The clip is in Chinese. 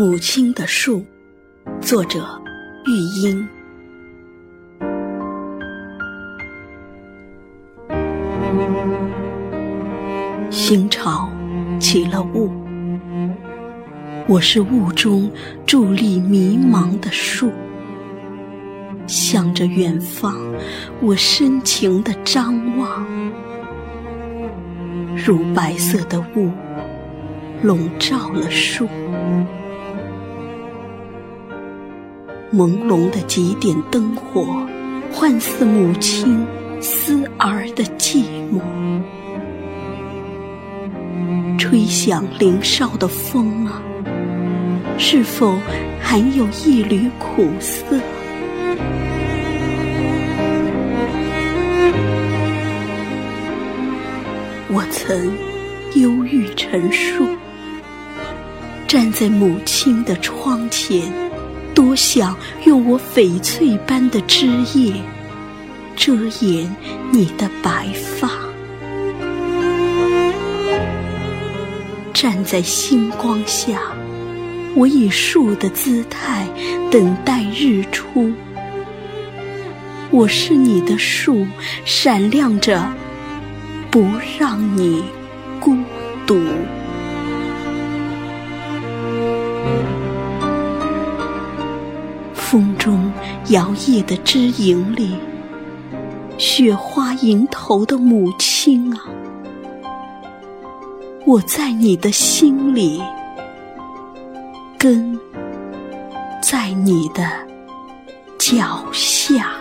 母亲的树，作者玉英。新潮起了雾，我是雾中伫立迷茫的树，向着远方，我深情的张望，如白色的雾笼罩了树。朦胧的几点灯火，幻似母亲思儿的寂寞。吹响林梢的风啊，是否还有一缕苦涩？我曾忧郁成树，站在母亲的窗前。多想用我翡翠般的枝叶遮掩你的白发，站在星光下，我以树的姿态等待日出。我是你的树，闪亮着，不让你孤独。风中摇曳的枝影里，雪花迎头的母亲啊，我在你的心里，根在你的脚下。